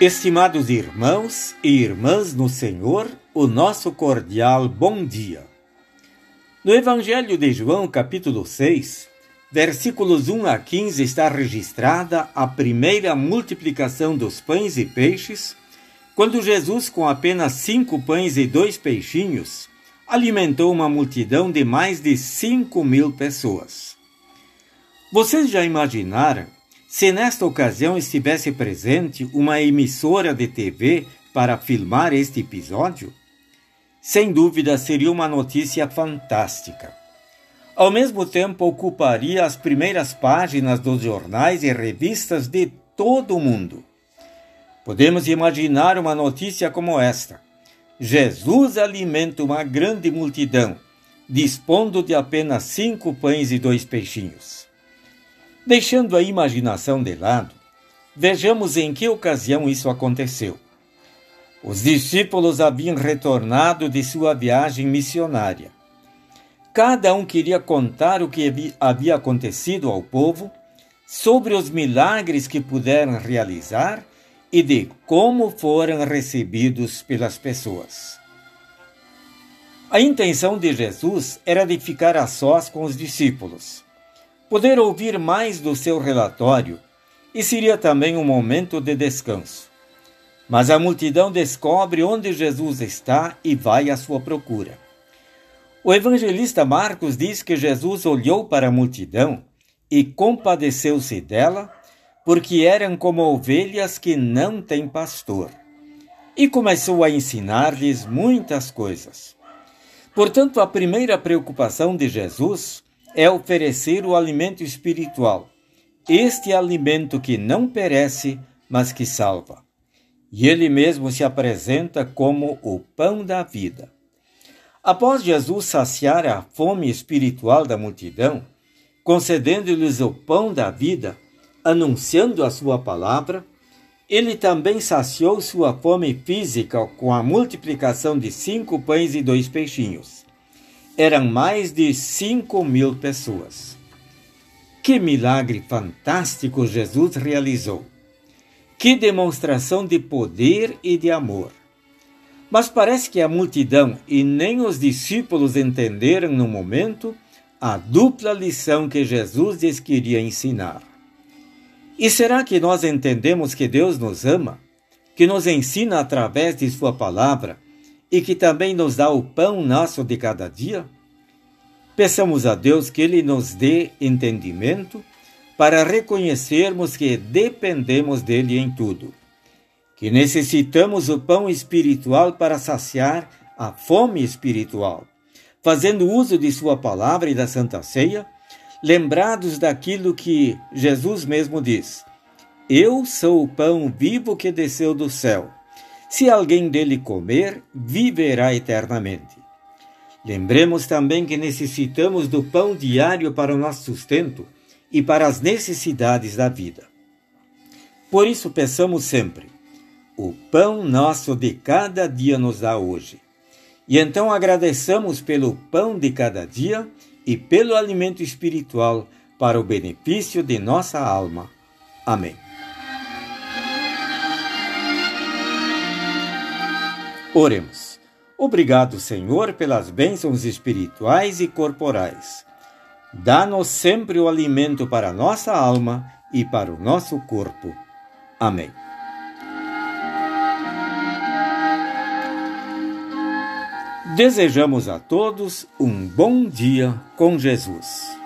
Estimados irmãos e irmãs no Senhor, o nosso cordial bom dia. No Evangelho de João, capítulo 6, versículos 1 a 15, está registrada a primeira multiplicação dos pães e peixes, quando Jesus, com apenas cinco pães e dois peixinhos, alimentou uma multidão de mais de cinco mil pessoas. Vocês já imaginaram se nesta ocasião estivesse presente uma emissora de TV para filmar este episódio, sem dúvida seria uma notícia fantástica. Ao mesmo tempo, ocuparia as primeiras páginas dos jornais e revistas de todo o mundo. Podemos imaginar uma notícia como esta: Jesus alimenta uma grande multidão, dispondo de apenas cinco pães e dois peixinhos. Deixando a imaginação de lado, vejamos em que ocasião isso aconteceu. Os discípulos haviam retornado de sua viagem missionária. Cada um queria contar o que havia acontecido ao povo, sobre os milagres que puderam realizar e de como foram recebidos pelas pessoas. A intenção de Jesus era de ficar a sós com os discípulos poder ouvir mais do seu relatório e seria também um momento de descanso. Mas a multidão descobre onde Jesus está e vai à sua procura. O evangelista Marcos diz que Jesus olhou para a multidão e compadeceu-se dela, porque eram como ovelhas que não têm pastor. E começou a ensinar-lhes muitas coisas. Portanto, a primeira preocupação de Jesus é oferecer o alimento espiritual, este alimento que não perece, mas que salva. E ele mesmo se apresenta como o pão da vida. Após Jesus saciar a fome espiritual da multidão, concedendo-lhes o pão da vida, anunciando a sua palavra, ele também saciou sua fome física com a multiplicação de cinco pães e dois peixinhos eram mais de cinco mil pessoas. Que milagre fantástico Jesus realizou! Que demonstração de poder e de amor! Mas parece que a multidão e nem os discípulos entenderam no momento a dupla lição que Jesus lhes queria ensinar. E será que nós entendemos que Deus nos ama, que nos ensina através de Sua palavra e que também nos dá o pão nosso de cada dia? Peçamos a Deus que Ele nos dê entendimento para reconhecermos que dependemos dele em tudo, que necessitamos o pão espiritual para saciar a fome espiritual, fazendo uso de Sua palavra e da Santa Ceia, lembrados daquilo que Jesus mesmo diz: Eu sou o pão vivo que desceu do céu. Se alguém dele comer, viverá eternamente. Lembremos também que necessitamos do pão diário para o nosso sustento e para as necessidades da vida. Por isso, peçamos sempre: o pão nosso de cada dia nos dá hoje. E então agradeçamos pelo pão de cada dia e pelo alimento espiritual para o benefício de nossa alma. Amém. Oremos. Obrigado, Senhor, pelas bênçãos espirituais e corporais. Dá-nos sempre o alimento para a nossa alma e para o nosso corpo. Amém. Desejamos a todos um bom dia com Jesus.